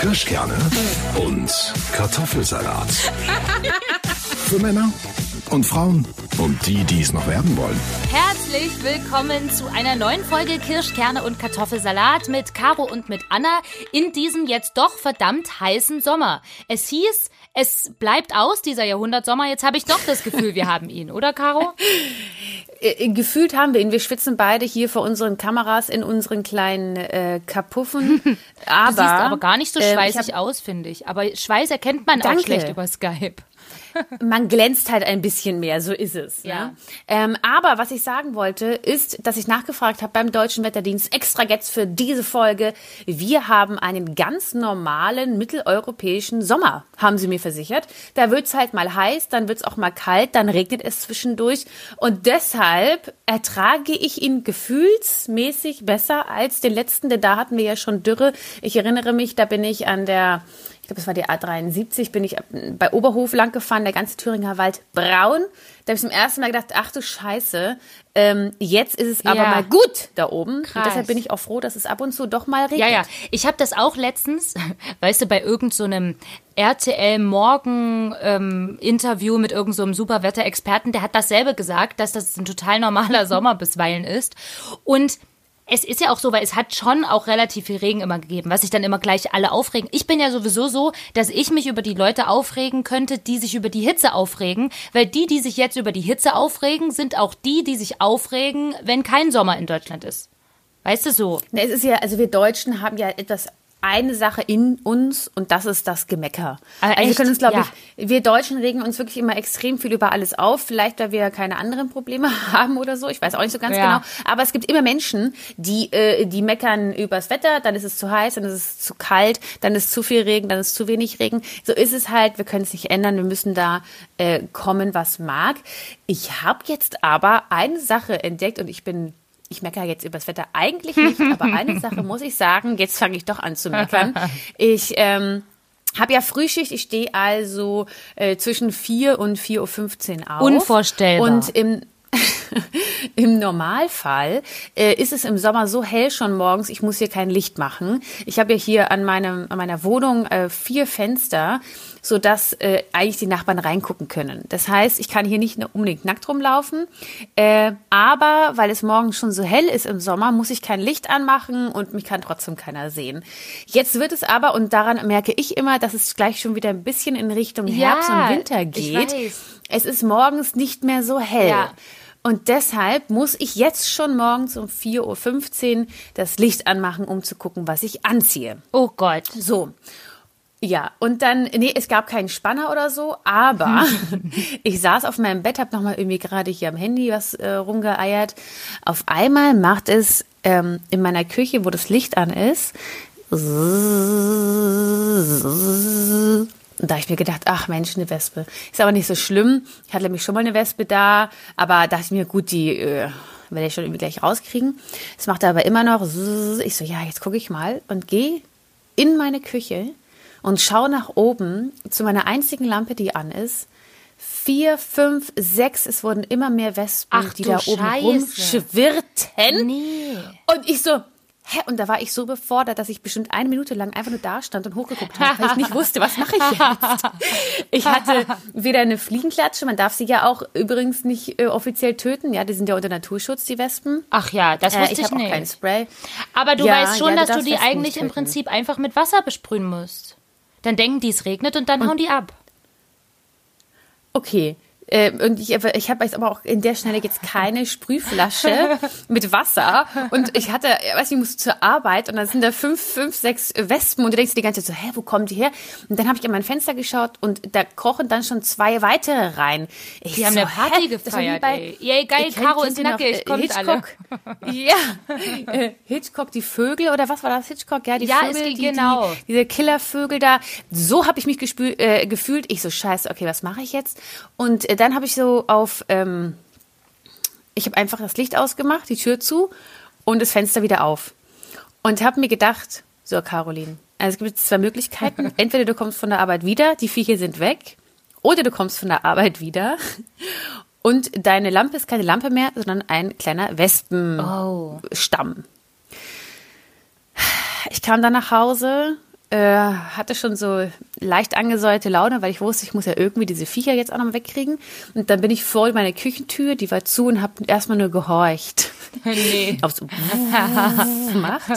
Kirschkerne und Kartoffelsalat. Für Männer und Frauen und die, die es noch werden wollen. Herzlich willkommen zu einer neuen Folge Kirschkerne und Kartoffelsalat mit Caro und mit Anna in diesem jetzt doch verdammt heißen Sommer. Es hieß, es bleibt aus, dieser Jahrhundertsommer. Jetzt habe ich doch das Gefühl, wir haben ihn, oder Caro? Äh, gefühlt haben wir ihn. Wir schwitzen beide hier vor unseren Kameras in unseren kleinen äh, Kapuffen. Aber, du siehst aber gar nicht so ähm, schweißig äh, aus, finde ich. Aber Schweiß erkennt man danke. auch schlecht über Skype man glänzt halt ein bisschen mehr, so ist es. Ja. ja. Ähm, aber was ich sagen wollte, ist, dass ich nachgefragt habe beim Deutschen Wetterdienst extra jetzt für diese Folge. Wir haben einen ganz normalen mitteleuropäischen Sommer, haben sie mir versichert. Da wird's halt mal heiß, dann wird's auch mal kalt, dann regnet es zwischendurch. Und deshalb ertrage ich ihn gefühlsmäßig besser als den letzten, denn da hatten wir ja schon Dürre. Ich erinnere mich, da bin ich an der ich glaube, es war die A73, bin ich bei Oberhof lang gefahren, der ganze Thüringer Wald braun. Da habe ich zum ersten Mal gedacht, ach du Scheiße, ähm, jetzt ist es aber mal gut da oben. Deshalb bin ich auch froh, dass es ab und zu doch mal regnet. Ja, ja. Ich habe das auch letztens, weißt du, bei irgendeinem so RTL Morgen ähm, Interview mit irgendeinem so Superwetterexperten, der hat dasselbe gesagt, dass das ein total normaler Sommer bisweilen ist. Und es ist ja auch so, weil es hat schon auch relativ viel Regen immer gegeben, was sich dann immer gleich alle aufregen. Ich bin ja sowieso so, dass ich mich über die Leute aufregen könnte, die sich über die Hitze aufregen, weil die, die sich jetzt über die Hitze aufregen, sind auch die, die sich aufregen, wenn kein Sommer in Deutschland ist. Weißt du so? Es ist ja, also wir Deutschen haben ja etwas eine Sache in uns und das ist das Gemecker. Ah, also wir können uns, glaube ja. ich, wir Deutschen regen uns wirklich immer extrem viel über alles auf. Vielleicht, weil wir keine anderen Probleme haben oder so. Ich weiß auch nicht so ganz ja. genau. Aber es gibt immer Menschen, die, äh, die meckern übers Wetter, dann ist es zu heiß, dann ist es zu kalt, dann ist zu viel Regen, dann ist zu wenig Regen. So ist es halt. Wir können es nicht ändern. Wir müssen da äh, kommen, was mag. Ich habe jetzt aber eine Sache entdeckt und ich bin ich meckere jetzt über das Wetter eigentlich nicht, aber eine Sache muss ich sagen, jetzt fange ich doch an zu meckern. Ich ähm, habe ja Frühschicht, ich stehe also äh, zwischen 4 und 4.15 Uhr auf. Unvorstellbar. Und im Im Normalfall äh, ist es im Sommer so hell schon morgens, ich muss hier kein Licht machen. Ich habe ja hier an, meinem, an meiner Wohnung äh, vier Fenster, sodass äh, eigentlich die Nachbarn reingucken können. Das heißt, ich kann hier nicht unbedingt nackt rumlaufen, äh, aber weil es morgens schon so hell ist im Sommer, muss ich kein Licht anmachen und mich kann trotzdem keiner sehen. Jetzt wird es aber, und daran merke ich immer, dass es gleich schon wieder ein bisschen in Richtung Herbst ja, und Winter geht. Es ist morgens nicht mehr so hell. Ja. Und deshalb muss ich jetzt schon morgens um 4.15 Uhr das Licht anmachen, um zu gucken, was ich anziehe. Oh Gott. So. Ja, und dann, nee, es gab keinen Spanner oder so, aber ich saß auf meinem Bett, hab nochmal irgendwie gerade hier am Handy was äh, rumgeeiert. Auf einmal macht es ähm, in meiner Küche, wo das Licht an ist, und da habe ich mir gedacht, ach Mensch, eine Wespe. Ist aber nicht so schlimm. Ich hatte nämlich schon mal eine Wespe da, aber dachte ich mir, gut, die äh, werde ich schon irgendwie gleich rauskriegen. Es macht aber immer noch. Ich so, ja, jetzt gucke ich mal und gehe in meine Küche und schaue nach oben zu meiner einzigen Lampe, die an ist. Vier, fünf, sechs, es wurden immer mehr Wespen, Ach, die da Scheiße. oben rumschwirrten. Nee. Und ich so, Hä? Und da war ich so befordert, dass ich bestimmt eine Minute lang einfach nur da stand und hochgeguckt habe, weil ich nicht wusste, was mache ich jetzt. Ich hatte weder eine Fliegenklatsche, man darf sie ja auch übrigens nicht äh, offiziell töten, ja, die sind ja unter Naturschutz, die Wespen. Ach ja, das wusste äh, ich, ich nicht. Auch kein Spray. Aber du ja, weißt schon, ja, du dass du die eigentlich im Prinzip einfach mit Wasser besprühen musst. Dann denken die, es regnet und dann und hauen die ab. Okay, äh, und ich, ich habe jetzt aber auch in der Schnelle jetzt keine Sprühflasche mit Wasser. Und ich hatte, weiß ich muss zur Arbeit und dann sind da fünf, fünf, sechs Wespen und du denkst die ganze Zeit so, hä, wo kommen die her? Und dann habe ich an mein Fenster geschaut und da krochen dann schon zwei weitere rein. Ich die so, haben eine Party hä? gefeiert, bei. Yay, geil, Caro ist nackig, kommt Hitchcock, alle. ja, äh, Hitchcock, die Vögel oder was war das, Hitchcock? Ja, die ja, Vögel, die, genau. Die, diese Killervögel da. So habe ich mich gespül, äh, gefühlt. Ich so, scheiße, okay, was mache ich jetzt? Und äh, dann habe ich so auf, ähm, ich habe einfach das Licht ausgemacht, die Tür zu und das Fenster wieder auf. Und habe mir gedacht, so Caroline, also es gibt zwei Möglichkeiten. Entweder du kommst von der Arbeit wieder, die Viecher sind weg, oder du kommst von der Arbeit wieder und deine Lampe ist keine Lampe mehr, sondern ein kleiner Wespenstamm. Oh. Ich kam dann nach Hause, äh, hatte schon so leicht angesäuerte Laune, weil ich wusste, ich muss ja irgendwie diese Viecher jetzt auch noch wegkriegen. Und dann bin ich vor meine Küchentür, die war zu und habe erstmal nur gehorcht. Nee. Ob gemacht.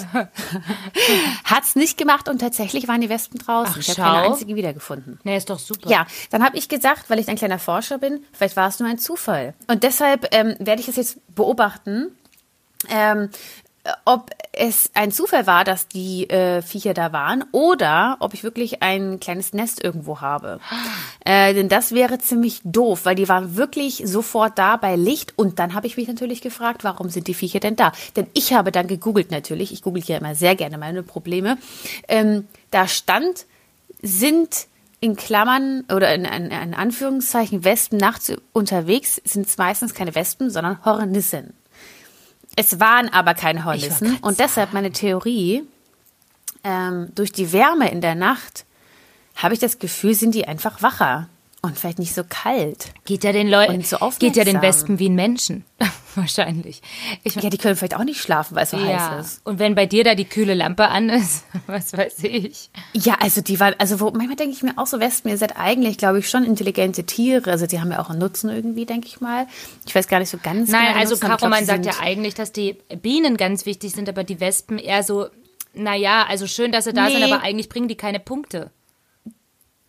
Hat's nicht gemacht und tatsächlich waren die Wespen draußen. Ach, ich habe keine einzige wiedergefunden. Nee, ist doch super. Ja, dann habe ich gesagt, weil ich ein kleiner Forscher bin, vielleicht war es nur ein Zufall. Und deshalb ähm, werde ich das jetzt beobachten, ähm, ob es ein Zufall war, dass die äh, Viecher da waren oder ob ich wirklich ein kleines Nest irgendwo habe. Äh, denn das wäre ziemlich doof, weil die waren wirklich sofort da bei Licht und dann habe ich mich natürlich gefragt, warum sind die Viecher denn da? Denn ich habe dann gegoogelt natürlich, ich google ja immer sehr gerne meine Probleme. Ähm, da stand, sind in Klammern oder in, in, in Anführungszeichen Wespen nachts unterwegs, sind es meistens keine Wespen, sondern Hornissen. Es waren aber keine Hornissen. und deshalb meine Theorie, ähm, durch die Wärme in der Nacht habe ich das Gefühl, sind die einfach wacher und vielleicht nicht so kalt. Geht ja den Leuten, so geht ja den aufmerksam. Wespen wie ein Menschen. Wahrscheinlich. Ich Ja, die können vielleicht auch nicht schlafen, weil es so ja. heiß ist. Und wenn bei dir da die kühle Lampe an ist, was weiß ich. Ja, also die waren, also wo, manchmal denke ich mir auch so, Wespen, ihr seid eigentlich, glaube ich, schon intelligente Tiere. Also die haben ja auch einen Nutzen irgendwie, denke ich mal. Ich weiß gar nicht so ganz Nein, genau. also Nutzen, aber ich Caro, glaub, man sie sagt sind- ja eigentlich, dass die Bienen ganz wichtig sind, aber die Wespen eher so, naja, also schön, dass sie da sind, Nee. aber eigentlich bringen die keine Punkte.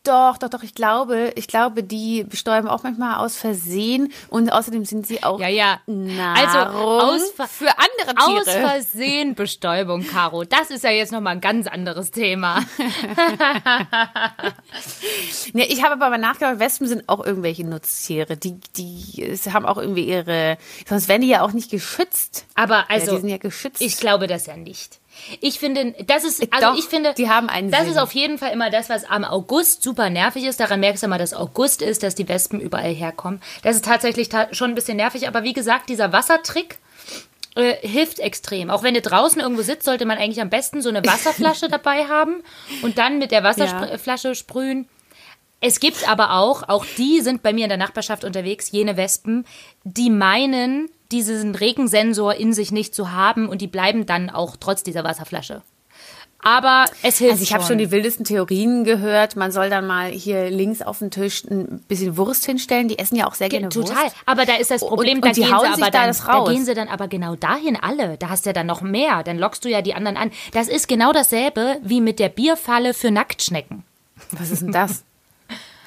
Doch, doch, doch, ich glaube, ich glaube, die bestäuben auch manchmal aus Versehen und außerdem sind sie auch Ja, ja. Nahrung Also aus für andere Aus Tiere. Versehen Bestäubung, Caro. Das ist ja jetzt nochmal ein ganz anderes Thema. Nee, ich habe aber mal nachgedacht, Wespen sind auch irgendwelche Nutztiere. Die, die haben auch irgendwie ihre, sonst wären die ja auch nicht geschützt. Aber also, die sind ja geschützt. ich glaube das ja nicht. Ich finde, das ist, also Doch, ich finde, die haben einen das Sinn. ist auf jeden Fall immer das, was am August super nervig ist. Daran merkst du mal, dass August ist, dass die Wespen überall herkommen. Das ist tatsächlich ta schon ein bisschen nervig. Aber wie gesagt, dieser Wassertrick äh, hilft extrem. Auch wenn du draußen irgendwo sitzt, sollte man eigentlich am besten so eine Wasserflasche dabei haben und dann mit der Wasserflasche sprühen. Es gibt aber auch, auch die sind bei mir in der Nachbarschaft unterwegs, jene Wespen, die meinen, diesen Regensensor in sich nicht zu haben und die bleiben dann auch trotz dieser Wasserflasche. Aber es hilft Also ich habe schon die wildesten Theorien gehört. Man soll dann mal hier links auf den Tisch ein bisschen Wurst hinstellen. Die essen ja auch sehr gerne Total. Wurst. Aber da ist das Problem, und da, die gehen sie sich aber da dann, da gehen sie dann aber genau dahin alle. Da hast du ja dann noch mehr. Dann lockst du ja die anderen an. Das ist genau dasselbe wie mit der Bierfalle für Nacktschnecken. Was ist denn das?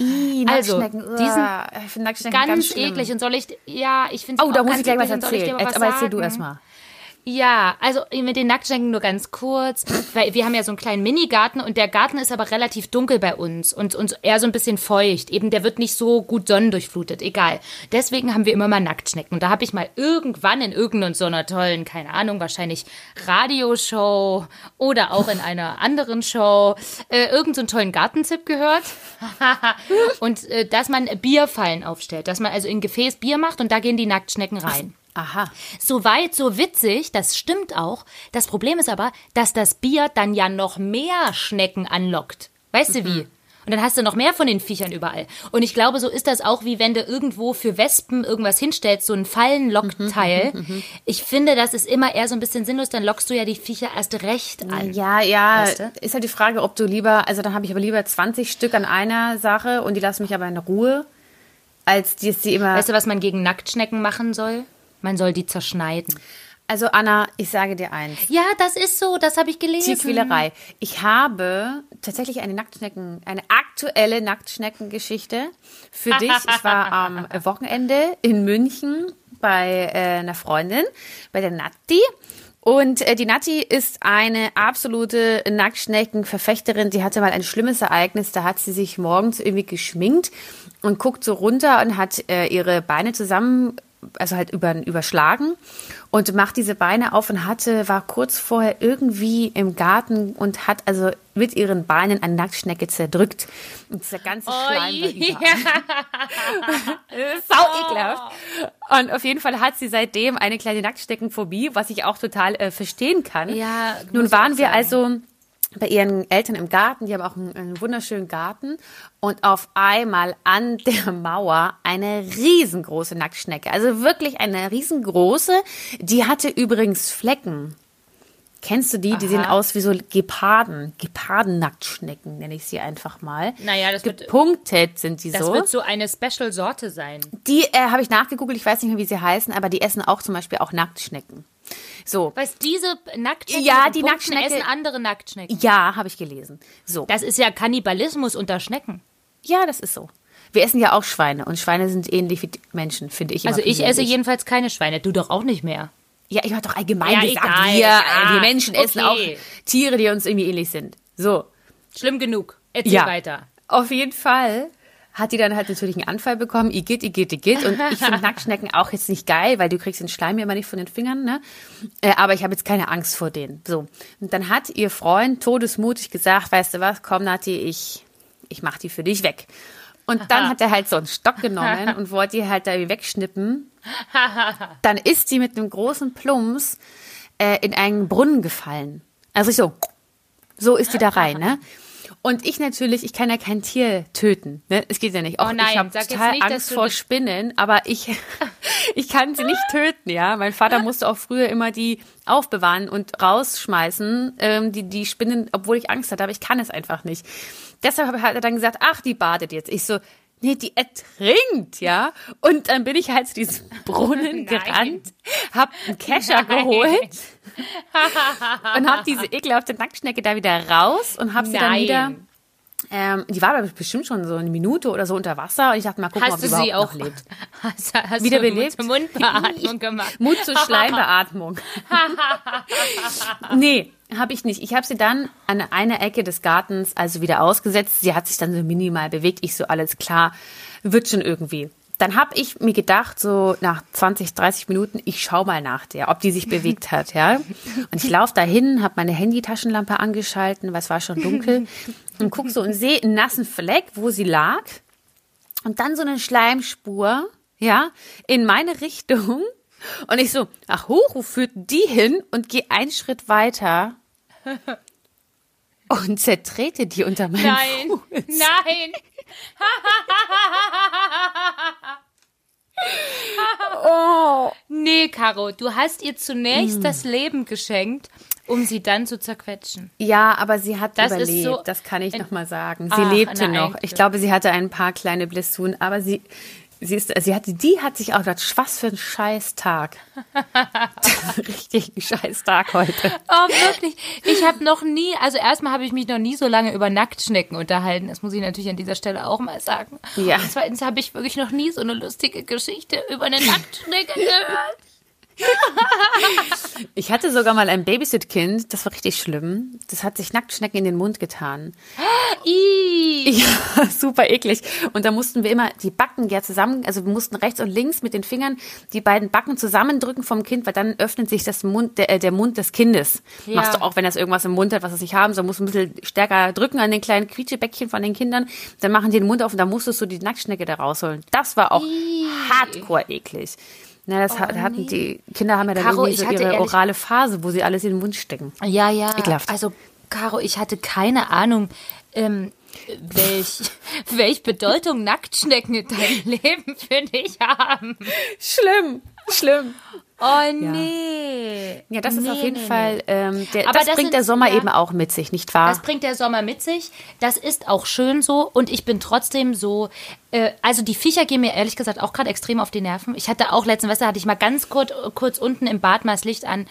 Ih, Also, Nacktschnecken. die sind Uah, ich finde Nacktschnecken Ganz, ganz, eklig. Und soll ich, ja, ich finde Oh, da muss ich gleich was erzählen. Aber erzähl du sagen? Ja, also mit den Nacktschnecken nur ganz kurz, weil wir haben ja so einen kleinen Minigarten und der Garten ist aber relativ dunkel bei uns und, und eher so ein bisschen feucht. Eben, der wird nicht so gut sonnendurchflutet, egal. Deswegen haben wir immer mal Nacktschnecken. Und da habe ich mal irgendwann in irgendeiner so einer tollen, keine Ahnung, wahrscheinlich Radioshow oder auch in einer anderen Show äh, irgendeinen so tollen Gartentipp gehört. und äh, dass man Bierfallen aufstellt, dass man also in Gefäß Bier macht und da gehen die Nacktschnecken rein. Aha. So weit, so witzig, das stimmt auch. Das Problem ist aber, dass das Bier dann ja noch mehr Schnecken anlockt. Weißt du wie? Und dann hast du noch mehr von den Viechern überall. Und ich glaube, so ist das auch, wie wenn du irgendwo für Wespen irgendwas hinstellst, so ein Fallenlockteil. Ich finde, das ist immer eher so ein bisschen sinnlos, dann lockst du ja die Viecher erst recht an. Ja, ja, Weißt du? ist halt die Frage, ob du lieber, also dann habe ich aber lieber 20 Stück an einer Sache und die lassen mich aber in Ruhe, als die, die immer. Weißt du, was man gegen Nacktschnecken machen soll? Man soll die zerschneiden. also Anna, ich sage dir eins. Ja, das ist so, das habe ich gelesen. Tierquälerei. Ich habe tatsächlich eine Nacktschnecken, eine aktuelle Nacktschneckengeschichte für dich. Ich war am Wochenende in München bei äh, einer Freundin, bei der Natti. Und äh, die Natti ist eine absolute Nacktschneckenverfechterin. Die hatte mal ein schlimmes Ereignis. Da hat sie sich morgens irgendwie geschminkt und guckt so runter und hat äh, ihre Beine zusammen also halt über, überschlagen und macht diese Beine auf und hatte, war kurz vorher irgendwie im Garten und hat also mit ihren Beinen eine Nacktschnecke zerdrückt. Und dieser ganze Schleim war überall. Sau ekelhaft. Und auf jeden Fall hat sie seitdem eine kleine Nacktschneckenphobie, was ich auch total äh, verstehen kann. Ja, Nun waren wir also bei ihren Eltern im Garten, die haben auch einen, einen wunderschönen Garten und auf einmal an der Mauer eine riesengroße Nacktschnecke, also wirklich eine riesengroße, die hatte übrigens Flecken. Kennst du die? Die Aha. sehen aus wie so Geparden. Geparden-Nacktschnecken, nenne ich sie einfach mal. Naja, das wird- Gepunktet sind die Das so. wird so eine Special-Sorte sein. Die äh, habe ich nachgegoogelt, ich weiß nicht mehr, wie sie heißen, aber die essen auch zum Beispiel auch Nacktschnecken. So, Weißt diese Nacktschnecken Ja, die den Punkten Nacktschnecke- essen andere Nacktschnecken. ja, habe ich gelesen. So, Das ist ja Kannibalismus unter Schnecken. ja, das ist so. Wir essen ja auch Schweine und Schweine sind ähnlich wie Menschen, finde ich. Also ich esse jedenfalls keine Schweine, du doch auch nicht mehr. Ja, ich habe doch allgemein Ja, gesagt, egal, wir, ja, äh, wir Menschen essen auch okay. Tiere, die uns irgendwie ähnlich sind. So, Schlimm genug. Erzähl ja. weiter. Auf jeden Fall hat die dann halt natürlich einen Anfall bekommen. Igitt, igitt, igitt. Und ich finde Nacktschnecken auch jetzt nicht geil, weil du kriegst den Schleim ja immer nicht von den Fingern, ne? Äh, aber ich habe jetzt keine Angst vor denen. So. Und dann hat ihr Freund todesmutig gesagt, weißt du was, komm Nati, ich, ich mach die für dich weg. Und dann hat er halt so einen Stock genommen und wollte die halt da irgendwie wegschnippen. Dann ist sie mit einem großen Plumps äh, in einen Brunnen gefallen. Also ich so, so ist die da rein, ne? Und ich natürlich, ich kann ja kein Tier töten. Ne? Es geht ja nicht. Auch Oh nein, ich habe total nicht, Angst vor Spinnen, aber ich, ich kann sie nicht töten, ja. Mein Vater musste auch früher immer die aufbewahren und rausschmeißen, ähm, die, die Spinnen, obwohl ich Angst hatte, aber ich kann es einfach nicht. Deshalb hat er dann gesagt, ach, die badet jetzt. Ich so, nee, die ertrinkt, ja. Und dann bin ich halt zu diesem Brunnen Nein. gerannt, hab einen Kescher geholt und hab diese ekelhafte Nacktschnecke da wieder raus und hab sie dann Nein. wieder ähm, die war bestimmt schon so eine Minute oder so unter Wasser und ich dachte mal gucken, ob Hast du sie überhaupt auch noch lebt. Hast, hast Wieder du belebt? Mund-zu-Mund-Beatmung gemacht? Mut zur Schleimbeatmung. nee, habe ich nicht. Ich habe sie dann an einer Ecke des Gartens also wieder ausgesetzt. Sie hat sich dann so minimal bewegt. Ich so, alles klar, wird schon irgendwie. Dann habe ich mir gedacht, so nach 20, 30 Minuten, ich schau mal nach der, ob die sich bewegt hat, ja. Und ich laufe dahin, habe meine Handytaschenlampe angeschalten, weil es war schon dunkel, und guck so und sehe einen nassen Fleck, wo sie lag. Und dann so eine Schleimspur, ja, in meine Richtung. Und ich so, ach hoch, wo führt die hin? Und gehe einen Schritt weiter und zertrete die unter meinem Nein, Fuß. nein. Oh. Nee, Caro, du hast ihr zunächst Hm. das Leben geschenkt, um sie dann zu zerquetschen. Ja, aber sie hat Das ist überlebt, so- das kann ich noch mal sagen. Sie Ach, lebte noch. Ich glaube, sie hatte ein paar kleine Blessuren, aber sie, sie ist, sie hatte, die hat sich auch gedacht, was für ein scheiß Tag. Richtig ein scheiß Tag heute. Oh, wirklich. Ich habe noch nie, also erstmal habe ich mich noch nie so lange über Nacktschnecken unterhalten. Das muss ich natürlich an dieser Stelle auch mal sagen. Ja. Und zweitens habe ich wirklich noch nie so eine lustige Geschichte über eine Nacktschnecke gehört. Ich hatte sogar mal ein Babysit-Kind, das war richtig schlimm. Das hat sich Nacktschnecken in den Mund getan. Ja, super eklig. Und da mussten wir immer die Backen ja zusammen, also wir mussten rechts und links mit den Fingern die beiden Backen zusammendrücken vom Kind, weil dann öffnet sich das Mund, der, äh, der Mund des Kindes. Ja. Machst du auch, wenn das irgendwas im Mund hat, was es nicht haben soll, musst du ein bisschen stärker drücken an den kleinen Quietschebäckchen von den Kindern. Dann machen die den Mund auf und dann musstest du die Nacktschnecke da rausholen. Das war auch hardcore eklig. Na, das hat, hatten die Kinder haben ja dann Oh, Caro, irgendwie so ihre orale Phase, wo sie alles in den Mund stecken. Ja, ja. Ekelhaft. Also, Caro, ich hatte keine Ahnung, ähm, welch, welch Bedeutung Nacktschnecken in deinem Leben für dich haben. Schlimm, schlimm. Oh, nee. Ja, das ist Nee, auf jeden nee, nee. Fall, ähm, der, Aber das, das bringt sind- der Sommer ja. eben auch mit sich, nicht wahr? Das bringt der Sommer mit sich. Das ist auch schön so. Und ich bin trotzdem so. Äh, also die Viecher gehen mir ehrlich gesagt auch gerade extrem auf die Nerven. Ich hatte auch letzten Wetter hatte ich mal ganz kurz, kurz unten im Bad mal das Licht an.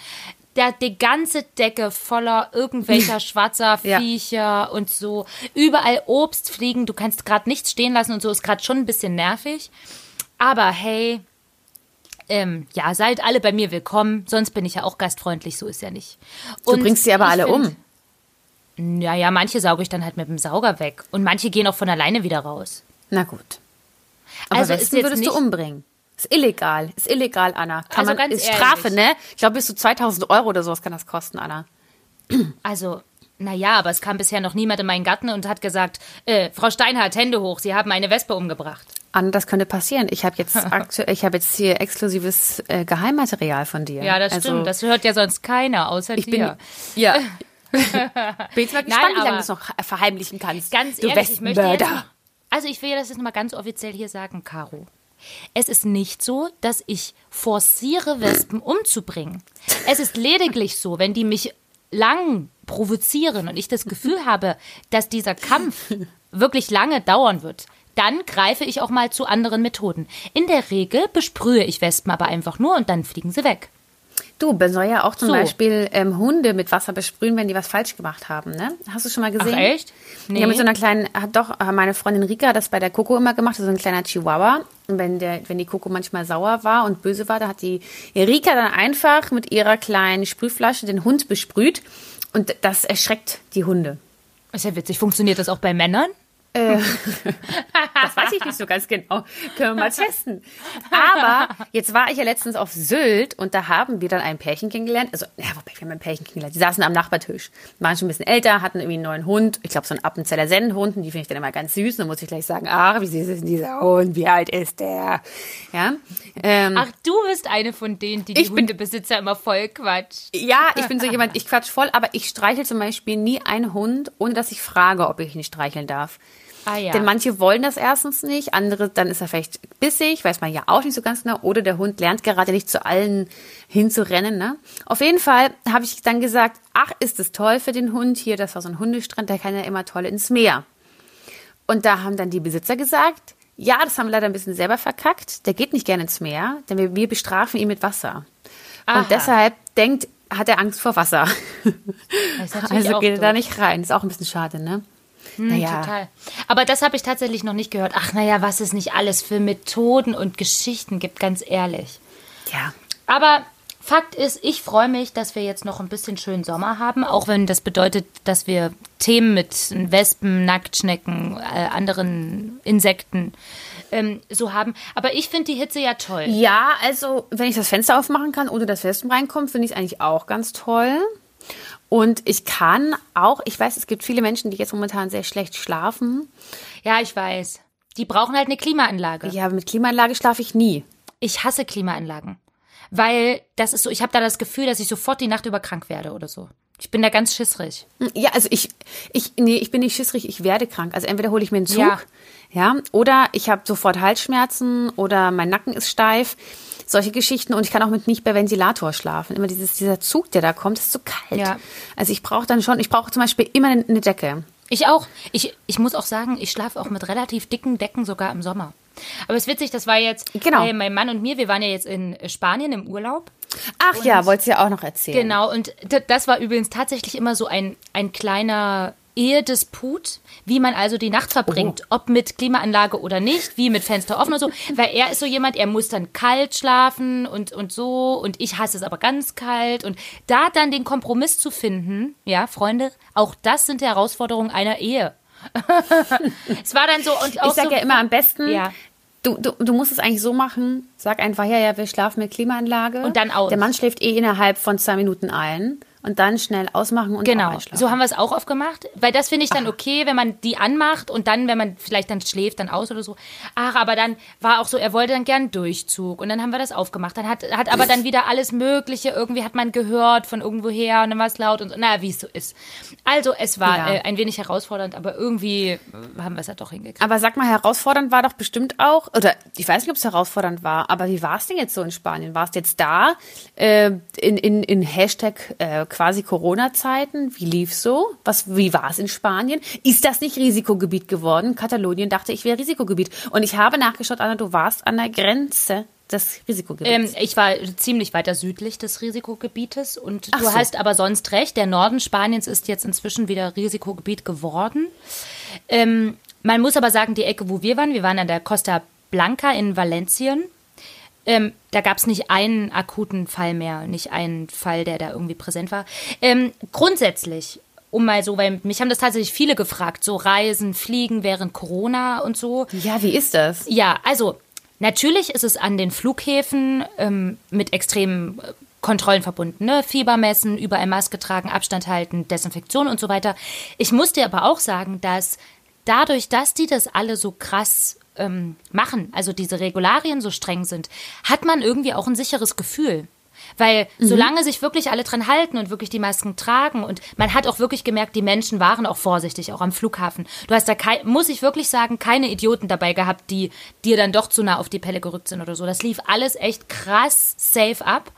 Da die ganze Decke voller irgendwelcher schwarzer Ja. Viecher und so. Überall Obst fliegen. Du kannst gerade nichts stehen lassen und so. Ist gerade schon ein bisschen nervig. Aber hey, ähm, ja, seid alle bei mir willkommen. Sonst bin ich ja auch gastfreundlich. So ist ja nicht. du bringst sie aber alle find- um. ja, ja, manche sauge ich dann halt mit dem Sauger weg. Und manche gehen auch von alleine wieder raus. Na gut. Aber Also ist Westen jetzt würdest du umbringen. Ist illegal. Ist illegal, Anna. Kann Also man, ganz ist ehrlich. Strafe, ne? Ich glaube, bis zu 2000 Euro oder sowas kann das kosten, Anna. Also, naja, aber es kam bisher noch niemand in meinen Garten und hat gesagt, äh, Frau Steinhardt, Hände hoch, Sie haben eine Wespe umgebracht. Anna, das könnte passieren. Ich habe jetzt, ich habe jetzt hier exklusives äh, Geheimmaterial von dir. Ja, das also, stimmt. Das hört ja sonst keiner, außer Ich bin, dir. ja. bin jetzt mal gespannt, wie aber- lange du es noch verheimlichen kannst. Ganz du ehrlich, ich möchte jetzt. Also ich will das jetzt mal ganz offiziell hier sagen, Caro. Es ist nicht so, dass ich forciere, Wespen umzubringen. Es ist lediglich so, wenn die mich lang provozieren und ich das Gefühl habe, dass dieser Kampf wirklich lange dauern wird, dann greife ich auch mal zu anderen Methoden. In der Regel besprühe ich Wespen aber einfach nur und dann fliegen sie weg. Du, man soll ja auch zum So. Beispiel ähm, Hunde mit Wasser besprühen, wenn die was falsch gemacht haben, ne? Hast du schon mal gesehen? Ach, echt? Ja, mit so einer kleinen, hat doch, äh, meine Freundin Rika hat das bei der Coco immer gemacht, so ein kleiner Chihuahua. Und wenn der, wenn die Coco manchmal sauer war und böse war, da hat die Rika dann einfach mit ihrer kleinen Sprühflasche den Hund besprüht. Und das erschreckt die Hunde. Ist ja witzig. Funktioniert das auch bei Männern? Das weiß ich nicht so ganz genau. Können wir mal testen. Aber jetzt war ich ja letztens auf Sylt und da haben wir dann ein Pärchen kennengelernt. Also, ja, wobei, wir haben ein Pärchen kennengelernt. Die saßen am Nachbartisch. Waren schon ein bisschen älter, hatten irgendwie einen neuen Hund. Ich glaube, so einen Appenzeller Sennenhund. Und die finde ich dann immer ganz süß. Und dann muss ich gleich sagen, ach, wie süß ist denn dieser Hund? Wie alt ist der? Ja. Ähm, Ach, du bist eine von denen, die die Ich bin- Hundebesitzer immer voll quatscht. Ja, ich bin so jemand, ich quatsch voll, aber ich streichel zum Beispiel nie einen Hund, ohne dass ich frage, ob ich ihn streicheln darf. Ah ja. Denn manche wollen das erstens nicht, andere, dann ist er vielleicht bissig, weiß man ja auch nicht so ganz genau, oder der Hund lernt gerade nicht zu allen hinzurennen. Ne? Auf jeden Fall habe ich dann gesagt, ach, ist es toll für den Hund hier, das war so ein Hundestrand, der kann ja immer toll ins Meer. Und da haben dann die Besitzer gesagt, ja, das haben wir leider ein bisschen selber verkackt, der geht nicht gerne ins Meer, denn wir, wir bestrafen ihn mit Wasser. Aha. Und deshalb denkt, hat er Angst vor Wasser. Also geht er da nicht rein. Ist auch ein bisschen schade, ne? Naja. Total. Aber das habe ich tatsächlich noch nicht gehört. Ach, naja, was es nicht alles für Methoden und Geschichten gibt, ganz ehrlich. Ja. Aber Fakt ist, ich freue mich, dass wir jetzt noch ein bisschen schönen Sommer haben, auch wenn das bedeutet, dass wir Themen mit Wespen, Nacktschnecken, äh, anderen Insekten ähm, so haben. Aber ich finde die Hitze ja toll. Ja, also wenn ich das Fenster aufmachen kann, ohne dass Wespen reinkommen, finde ich es eigentlich auch ganz toll. Und ich kann auch, ich weiß, es gibt viele Menschen, die jetzt momentan sehr schlecht schlafen. Ja, ich weiß. Die brauchen halt eine Klimaanlage. Ja, mit Klimaanlage schlafe ich nie. Ich hasse Klimaanlagen. Weil das ist so, ich habe da das Gefühl, dass ich sofort die Nacht über krank werde oder so. Ich bin da ganz schissrig. Ja, also ich, ich, nee, ich bin nicht schissrig, ich werde krank. Also entweder hole ich mir einen Zug, Ja. ja, oder ich habe sofort Halsschmerzen oder mein Nacken ist steif. Solche Geschichten und ich kann auch mit nicht bei Ventilator schlafen. Immer dieses, dieser Zug, der da kommt, ist so kalt. Ja. Also ich brauche dann schon, ich brauche zum Beispiel immer eine, Decke. Ich auch. Ich, ich muss auch sagen, ich schlafe auch mit relativ dicken Decken sogar im Sommer. Aber es ist witzig, das war jetzt Genau. bei meinem Mann und mir, wir waren ja jetzt in Spanien im Urlaub. Ach ja, wolltest du ja auch noch erzählen. Genau, und das war übrigens tatsächlich immer so ein, ein kleiner Ehedisput, wie man also die Nacht verbringt, ob mit Klimaanlage oder nicht, wie mit Fenster offen oder so, weil er ist so jemand, er muss dann kalt schlafen und, und so und ich hasse es aber ganz kalt und da dann den Kompromiss zu finden, ja, Freunde, auch das sind die Herausforderungen einer Ehe. es war dann so und Ich sage so, ja immer am besten, Ja. du, du, du musst es eigentlich so machen, sag einfach, ja, ja, wir schlafen mit Klimaanlage. Und dann aus. Der Mann schläft eh innerhalb von zwei Minuten ein und dann schnell ausmachen und Genau, so haben wir es auch oft gemacht, weil das finde ich dann okay, wenn man die anmacht und dann, wenn man vielleicht dann schläft, dann aus oder so. Ach, aber dann war auch so, er wollte dann gern Durchzug und dann haben wir das aufgemacht. Dann hat, hat aber dann wieder alles Mögliche, irgendwie hat man gehört von irgendwoher und dann war es laut und so, naja, wie es so ist. Also es war Ja. äh, ein wenig herausfordernd, aber irgendwie haben wir es ja doch hingekriegt. Aber sag mal, herausfordernd war doch bestimmt auch, oder ich weiß nicht, ob es herausfordernd war, aber wie war es denn jetzt so in Spanien? Warst jetzt da äh, in, in, in Hashtag äh, quasi Corona-Zeiten? Wie lief's so? Was, wie war es in Spanien? Ist das nicht Risikogebiet geworden? Katalonien dachte, ich wäre Risikogebiet. Und ich habe nachgeschaut, Anna, du warst an der Grenze des Risikogebiets. Ähm, ich war ziemlich weiter südlich des Risikogebietes und Ach du so. hast aber sonst recht, der Norden Spaniens ist jetzt inzwischen wieder Risikogebiet geworden. Ähm, man muss aber sagen, die Ecke, wo wir waren, wir waren an der Costa Blanca in Valencien. Ähm, da gab es nicht einen akuten Fall mehr, nicht einen Fall, der da irgendwie präsent war. Ähm, grundsätzlich, um mal so, weil mich haben das tatsächlich viele gefragt, so Reisen, Fliegen während Corona und so. ja, wie ist das? Ja, also natürlich ist es an den Flughäfen ähm, mit extremen äh, Kontrollen verbunden, ne? Fieber messen, überall Maske tragen, Abstand halten, Desinfektion und so weiter. Ich muss dir aber auch sagen, dass dadurch, dass die das alle so krass ähm, machen, also diese Regularien so streng sind, hat man irgendwie auch ein sicheres Gefühl. Weil solange sich wirklich alle dran halten und wirklich die Masken tragen und man hat auch wirklich gemerkt, die Menschen waren auch vorsichtig, auch am Flughafen. Du hast da, kei- muss ich wirklich sagen, keine Idioten dabei gehabt, die dir dann doch zu nah auf die Pelle gerückt sind oder so. Das lief alles echt krass safe ab.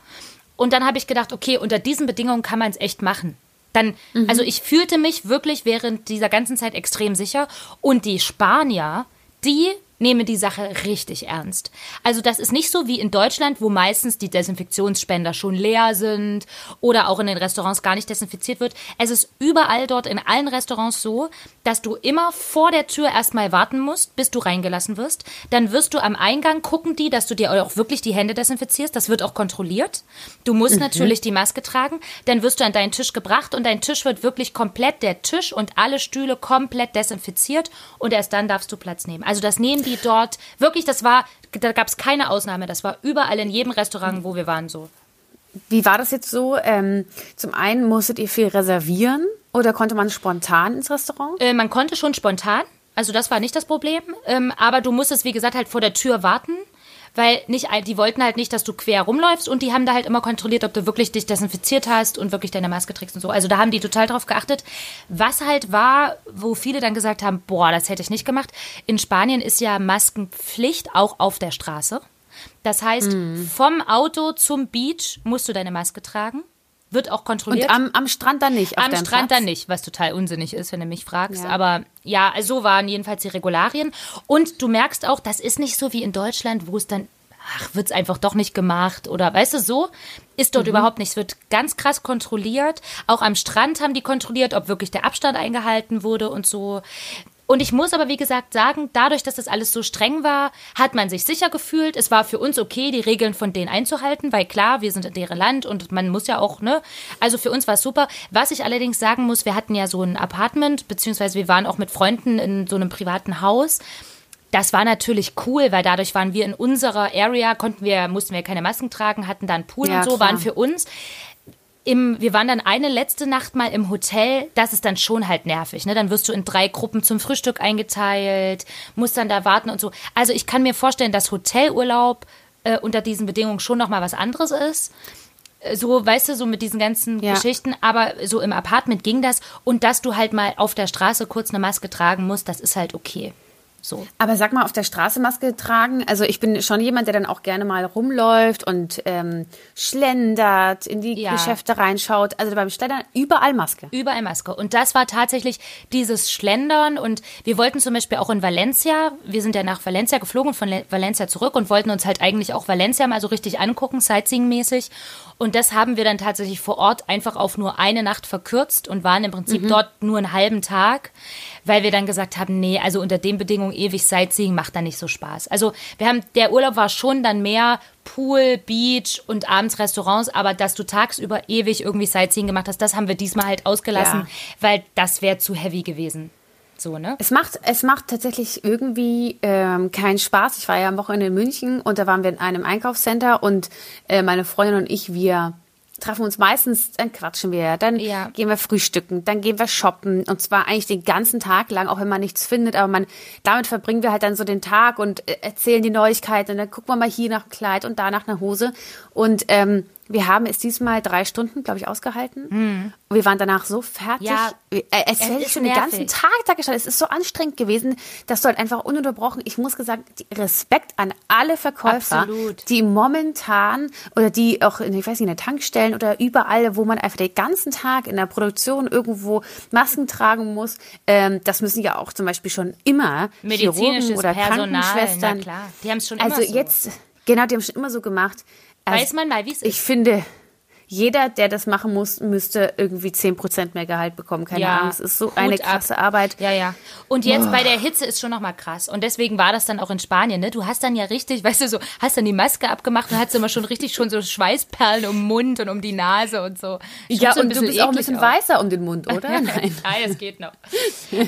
Und dann habe ich gedacht, okay, unter diesen Bedingungen kann man es echt machen. Dann, mhm. also ich fühlte mich wirklich während dieser ganzen Zeit extrem sicher. Und die Spanier, die nehme die Sache richtig ernst. Also das ist nicht so wie in Deutschland, wo meistens die Desinfektionsspender schon leer sind oder auch in den Restaurants gar nicht desinfiziert wird. Es ist überall dort in allen Restaurants so, dass du immer vor der Tür erstmal warten musst, bis du reingelassen wirst. Dann wirst du am Eingang gucken die, dass du dir auch wirklich die Hände desinfizierst. Das wird auch kontrolliert. Du musst mhm. natürlich die Maske tragen. Dann wirst du an deinen Tisch gebracht und dein Tisch wird wirklich komplett, der Tisch und alle Stühle komplett desinfiziert und erst dann darfst du Platz nehmen. Also das nehmen die dort, wirklich, das war, da gab es keine Ausnahme. Das war überall in jedem Restaurant, wo wir waren, so. Wie war das jetzt so? Ähm, zum einen musstet ihr viel reservieren oder konnte man spontan ins Restaurant? Äh, man konnte schon spontan. Also das war nicht das Problem. Ähm, aber du musstest, wie gesagt, halt vor der Tür warten weil nicht, die wollten halt nicht, dass du quer rumläufst und die haben da halt immer kontrolliert, ob du wirklich dich desinfiziert hast und wirklich deine Maske trägst und so. Also da haben die total drauf geachtet. Was halt war, wo viele dann gesagt haben, boah, das hätte ich nicht gemacht. In Spanien ist ja Maskenpflicht auch auf der Straße. Das heißt, mhm. vom Auto zum Beach musst du deine Maske tragen. Wird auch kontrolliert. Und am, am Strand dann nicht? am Strand Platz? dann nicht, was total unsinnig ist, wenn du mich fragst. Ja. Aber ja, so waren jedenfalls die Regularien. Und du merkst auch, das ist nicht so wie in Deutschland, wo es dann ach, wird es einfach doch nicht gemacht oder weißt du, so ist dort mhm. überhaupt nicht. Es wird ganz krass kontrolliert. Auch am Strand haben die kontrolliert, ob wirklich der Abstand eingehalten wurde und so. Und ich muss aber, wie gesagt, sagen, dadurch, dass das alles so streng war, hat man sich sicher gefühlt. Es war für uns okay, die Regeln von denen einzuhalten, weil klar, wir sind in deren Land und man muss ja auch, ne? Also für uns war es super. Was ich allerdings sagen muss, wir hatten ja so ein Apartment, beziehungsweise wir waren auch mit Freunden in so einem privaten Haus. Das war natürlich cool, weil dadurch waren wir in unserer Area, konnten wir, mussten wir keine Masken tragen, hatten dann Pool ja, und so, klar. waren für uns im, wir waren dann eine letzte Nacht mal im Hotel, das ist dann schon halt nervig, ne? Dann wirst du in drei Gruppen zum Frühstück eingeteilt, musst dann da warten und so. Also ich kann mir vorstellen, dass Hotelurlaub äh, unter diesen Bedingungen schon nochmal was anderes ist. Äh, so, weißt du, so mit diesen ganzen ja. Geschichten, aber so im Apartment ging das und dass du halt mal auf der Straße kurz eine Maske tragen musst, das ist halt okay. So. Aber sag mal, auf der Straße Maske tragen. Also ich bin schon jemand, der dann auch gerne mal rumläuft und ähm, schlendert, in die ja. Geschäfte reinschaut. Also beim Schlendern überall Maske. Überall Maske. Und das war tatsächlich dieses Schlendern. Und wir wollten zum Beispiel auch in Valencia, wir sind ja nach Valencia geflogen, von Valencia zurück und wollten uns halt eigentlich auch Valencia mal so richtig angucken, Sightseeing-mäßig. Und das haben wir dann tatsächlich vor Ort einfach auf nur eine Nacht verkürzt und waren im Prinzip mhm. dort nur einen halben Tag weil wir dann gesagt haben, nee, also unter den Bedingungen ewig Sightseeing macht da nicht so Spaß. Also wir haben, der Urlaub war schon dann mehr Pool, Beach und abends Restaurants, aber dass du tagsüber ewig irgendwie Sightseeing gemacht hast, das haben wir diesmal halt ausgelassen, ja. weil das wäre zu heavy gewesen. So, ne? Es macht, es macht tatsächlich irgendwie ähm, keinen Spaß. Ich war ja am Wochenende in München und da waren wir in einem Einkaufscenter und äh, meine Freundin und ich, wir treffen uns meistens, dann quatschen wir, dann ja. gehen wir frühstücken, dann gehen wir shoppen und zwar eigentlich den ganzen Tag lang, auch wenn man nichts findet, aber man, damit verbringen wir halt dann so den Tag und äh, erzählen die Neuigkeiten und dann gucken wir mal hier nach einem Kleid und da nach einer Hose und ähm, wir haben es diesmal drei Stunden, glaube ich, ausgehalten. Und wir waren danach so fertig. Ja, äh, es hätte schon den ganzen Tag da gestanden. Es ist so anstrengend gewesen, dass du halt einfach ununterbrochen, ich muss gesagt, Respekt an alle Verkäufer, Absolut. die momentan oder die auch, in, ich weiß nicht, in der Tankstellen oder überall, wo man einfach den ganzen Tag in der Produktion irgendwo Masken tragen muss. Ähm, das müssen ja auch zum Beispiel schon immer Chirurgen oder Personal, Krankenschwestern. Na klar. Die haben es schon also immer so. jetzt, genau, die haben es schon immer so gemacht. Also, Weiß man mal, wie es ist. Ich finde, jeder, der das machen muss, müsste irgendwie 10% mehr Gehalt bekommen. Keine ja, Ahnung, es ist so eine krasse ab. Arbeit. Ja, ja. Und jetzt oh. bei der Hitze ist schon nochmal krass. Und deswegen war das dann auch in Spanien, ne? Du hast dann ja richtig, weißt du, so, hast dann die Maske abgemacht und hast immer schon richtig schon so Schweißperlen um den Mund und um die Nase und so. Schon ja, so und du bist auch ein bisschen auch. weißer um den Mund, oder? Nein. Nein, es geht noch.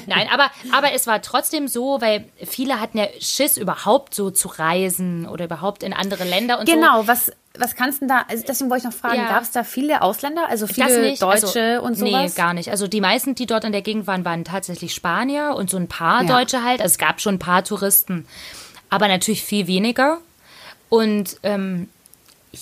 Nein, aber, aber es war trotzdem so, weil viele hatten ja Schiss, überhaupt so zu reisen oder überhaupt in andere Länder und genau, so. Genau, was was kannst du da, also deswegen wollte ich noch fragen, ja. gab es da viele Ausländer, also viele Deutsche also, und sowas? Nee, gar nicht. Also die meisten, die dort in der Gegend waren, waren tatsächlich Spanier und so ein paar ja. Deutsche halt. Also es gab schon ein paar Touristen, aber natürlich viel weniger. Und ähm,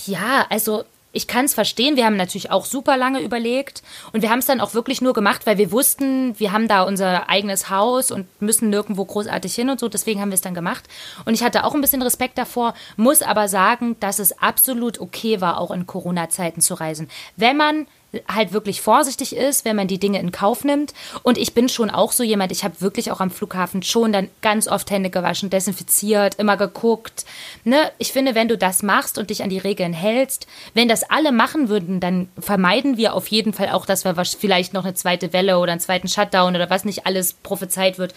ja, also ich kann es verstehen. Wir haben natürlich auch super lange überlegt und wir haben es dann auch wirklich nur gemacht, weil wir wussten, wir haben da unser eigenes Haus und müssen nirgendwo großartig hin und so. Deswegen haben wir es dann gemacht. Und ich hatte auch ein bisschen Respekt davor, muss aber sagen, dass es absolut okay war, auch in Corona-Zeiten zu reisen. Wenn man halt wirklich vorsichtig ist, wenn man die Dinge in Kauf nimmt. Und ich bin schon auch so jemand, ich habe wirklich auch am Flughafen schon dann ganz oft Hände gewaschen, desinfiziert, immer geguckt. Ne? Ich finde, wenn du das machst und dich an die Regeln hältst, wenn das alle machen würden, dann vermeiden wir auf jeden Fall auch, dass wir vielleicht noch eine zweite Welle oder einen zweiten Shutdown oder was nicht alles prophezeit wird,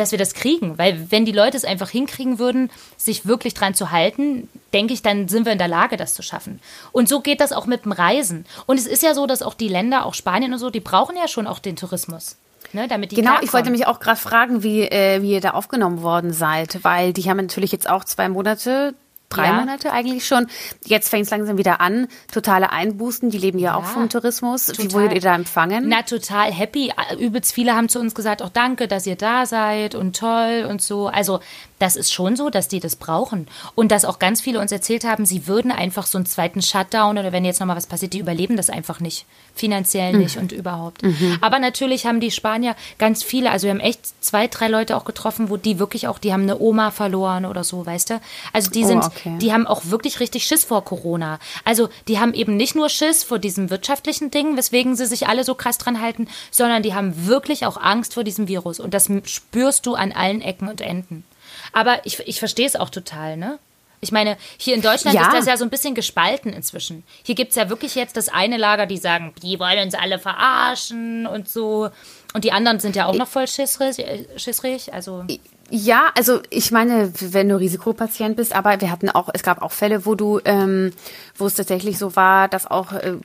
dass wir das kriegen. Weil wenn die Leute es einfach hinkriegen würden, sich wirklich dran zu halten, denke ich, dann sind wir in der Lage, das zu schaffen. Und so geht das auch mit dem Reisen. Und es ist ja so, dass auch die Länder, auch Spanien und so, die brauchen ja schon auch den Tourismus. Ne, damit die genau, ich wollte mich auch gerade fragen, wie, äh, wie ihr da aufgenommen worden seid, weil die haben natürlich jetzt auch zwei Monate drei ja. Monate eigentlich schon. Jetzt fängt es langsam wieder an. Totale Einbußen. Die leben ja, ja auch vom Tourismus. Total. Wie wurdet ihr da empfangen? Na, total happy. Übelst viele haben zu uns gesagt, auch danke, dass ihr da seid und toll und so. Also das ist schon so, dass die das brauchen. Und dass auch ganz viele uns erzählt haben, sie würden einfach so einen zweiten Shutdown oder wenn jetzt nochmal was passiert, die überleben das einfach nicht. Finanziell nicht mhm. und überhaupt. Mhm. Aber natürlich haben die Spanier ganz viele, also wir haben echt zwei, drei Leute auch getroffen, wo die wirklich auch, die haben eine Oma verloren oder so, weißt du? Also die oh, sind, oh, okay. die haben auch wirklich richtig Schiss vor Corona. Also die haben eben nicht nur Schiss vor diesem wirtschaftlichen Ding, weswegen sie sich alle so krass dran halten, sondern die haben wirklich auch Angst vor diesem Virus. Und das spürst du an allen Ecken und Enden. Aber ich, ich verstehe es auch total, ne? Ich meine, hier in Deutschland ja. ist das ja so ein bisschen gespalten inzwischen. Hier gibt es ja wirklich jetzt das eine Lager, die sagen, die wollen uns alle verarschen und so. Und die anderen sind ja auch noch voll schissrig. schissrig also. Ja, also ich meine, wenn du Risikopatient bist, aber wir hatten auch, es gab auch Fälle, wo du, ähm, wo es tatsächlich so war, dass auch äh,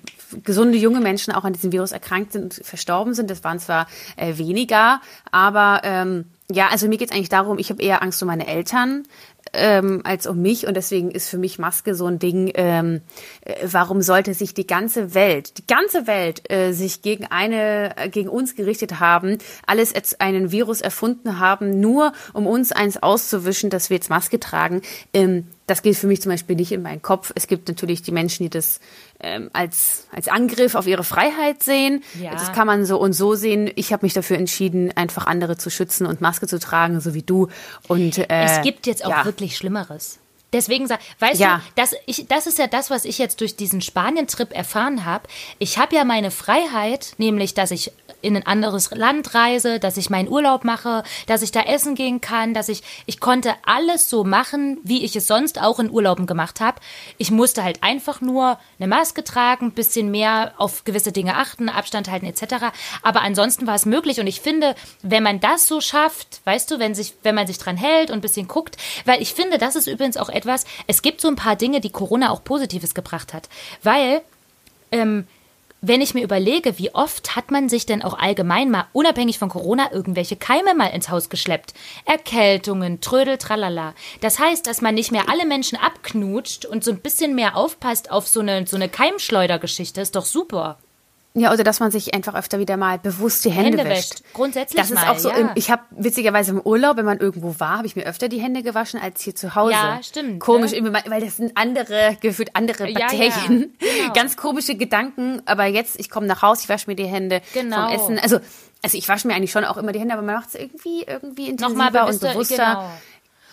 gesunde junge Menschen auch an diesem Virus erkrankt sind und verstorben sind. Das waren zwar äh, weniger, aber ähm, ja, also mir geht es eigentlich darum, ich habe eher Angst um meine Eltern ähm, als um mich und deswegen ist für mich Maske so ein Ding. Ähm, äh, warum sollte sich die ganze Welt, die ganze Welt äh, sich gegen eine, äh, gegen uns gerichtet haben, alles als einen Virus erfunden haben, nur um uns eins auszuwischen, dass wir jetzt Maske tragen? Ähm, das geht für mich zum Beispiel nicht in meinen Kopf. Es gibt natürlich die Menschen, die das ähm, als, als Angriff auf ihre Freiheit sehen. Ja. Das kann man so und so sehen. Ich habe mich dafür entschieden, einfach andere zu schützen und Maske zu tragen, so wie du. Und äh, es gibt jetzt auch ja. wirklich Schlimmeres. Deswegen sag, weißt ja. du, das, ich, das ist ja das, was ich jetzt durch diesen Spanien-Trip erfahren habe. Ich habe ja meine Freiheit, nämlich, dass ich in ein anderes Land reise, dass ich meinen Urlaub mache, dass ich da essen gehen kann, dass ich, ich konnte alles so machen, wie ich es sonst auch in Urlauben gemacht habe. Ich musste halt einfach nur eine Maske tragen, bisschen mehr auf gewisse Dinge achten, Abstand halten etc. Aber ansonsten war es möglich und ich finde, wenn man das so schafft, weißt du, wenn sich, wenn man sich dran hält und ein bisschen guckt, weil ich finde, das ist übrigens auch etwas, etwas, es gibt so ein paar Dinge, die Corona auch Positives gebracht hat. Weil, ähm, wenn ich mir überlege, wie oft hat man sich denn auch allgemein mal, unabhängig von Corona, irgendwelche Keime mal ins Haus geschleppt? Erkältungen, Trödel, tralala. Das heißt, dass man nicht mehr alle Menschen abknutscht und so ein bisschen mehr aufpasst auf so eine, so eine Keimschleudergeschichte, ist doch super. Ja, oder dass man sich einfach öfter wieder mal bewusst die Hände, Hände wäscht. Grundsätzlich Das ist mal, auch so. Ja. Im, ich habe witzigerweise im Urlaub, wenn man irgendwo war, habe ich mir öfter die Hände gewaschen als hier zu Hause. Ja, stimmt. Komisch, ne? weil das sind andere, gefühlt andere Bakterien. Ja, ja. Genau. Ganz komische Gedanken. Aber jetzt, ich komme nach Hause, ich wasche mir die Hände genau. vom Essen. Also, also ich wasche mir eigentlich schon auch immer die Hände, aber man macht es irgendwie, irgendwie intensiver Nochmal und bewusster.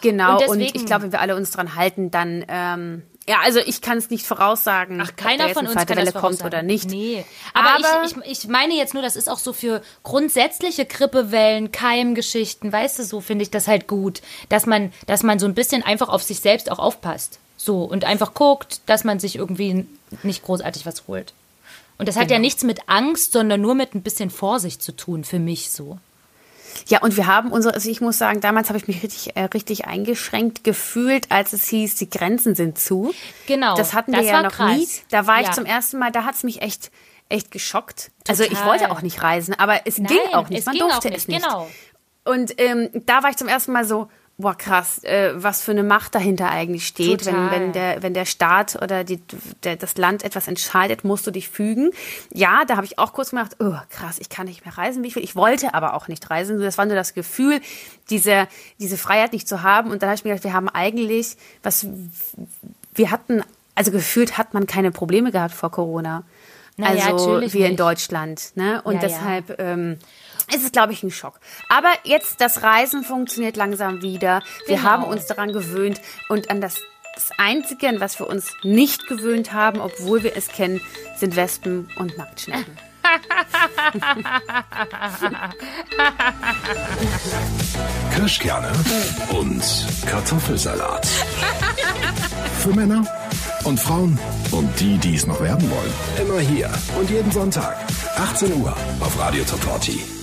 Genau. Genau. Und, und ich glaube, wenn wir alle uns dran halten, dann ähm, ja, also ich kann es nicht voraussagen, Ach, keiner von uns kann das kommt oder nicht. Nee. Aber, Aber ich, ich, ich meine jetzt nur, das ist auch so für grundsätzliche Grippewellen, Keimgeschichten, weißt du, so finde ich das halt gut, dass man, dass man so ein bisschen einfach auf sich selbst auch aufpasst. So und einfach guckt, dass man sich irgendwie nicht großartig was holt. Und das genau. hat ja genau. nichts mit Angst, sondern nur mit ein bisschen Vorsicht zu tun, für mich so. Ja, und wir haben unsere, also ich muss sagen, damals habe ich mich richtig, äh, richtig eingeschränkt gefühlt, als es hieß, die Grenzen sind zu. Genau. Das hatten das wir ja noch krass. nie. Da war ich zum ersten Mal, da hat es mich echt, echt geschockt. Total. Also ich wollte auch nicht reisen, aber es Nein, ging auch nicht. Man durfte nicht, es nicht. Genau. Und ähm, da war ich zum ersten Mal so, boah krass, äh, was für eine Macht dahinter eigentlich steht. Wenn, wenn, der, wenn der Staat oder die, der, das Land etwas entscheidet, musst du dich fügen. Ja, da habe ich auch kurz gemacht, oh krass, ich kann nicht mehr reisen, wie ich will. Ich wollte aber auch nicht reisen. Das war nur das Gefühl, diese, diese Freiheit nicht zu haben. Und dann habe ich mir gedacht, wir haben eigentlich, was wir hatten, also gefühlt hat man keine Probleme gehabt vor Corona. Naja, also wie in Deutschland. Ne? Und ja, deshalb. Ja. Ähm, ist es, glaube ich, ein Schock. Aber jetzt, das Reisen funktioniert langsam wieder. Wir genau. haben uns daran gewöhnt und an das Das Einzige, an was wir uns nicht gewöhnt haben, obwohl wir es kennen, sind Wespen und Nacktschnecken. Kirschkerne und Kartoffelsalat. Für Männer und Frauen und die, die es noch werden wollen. Immer hier und jeden Sonntag, 18 Uhr auf Radio Top 40.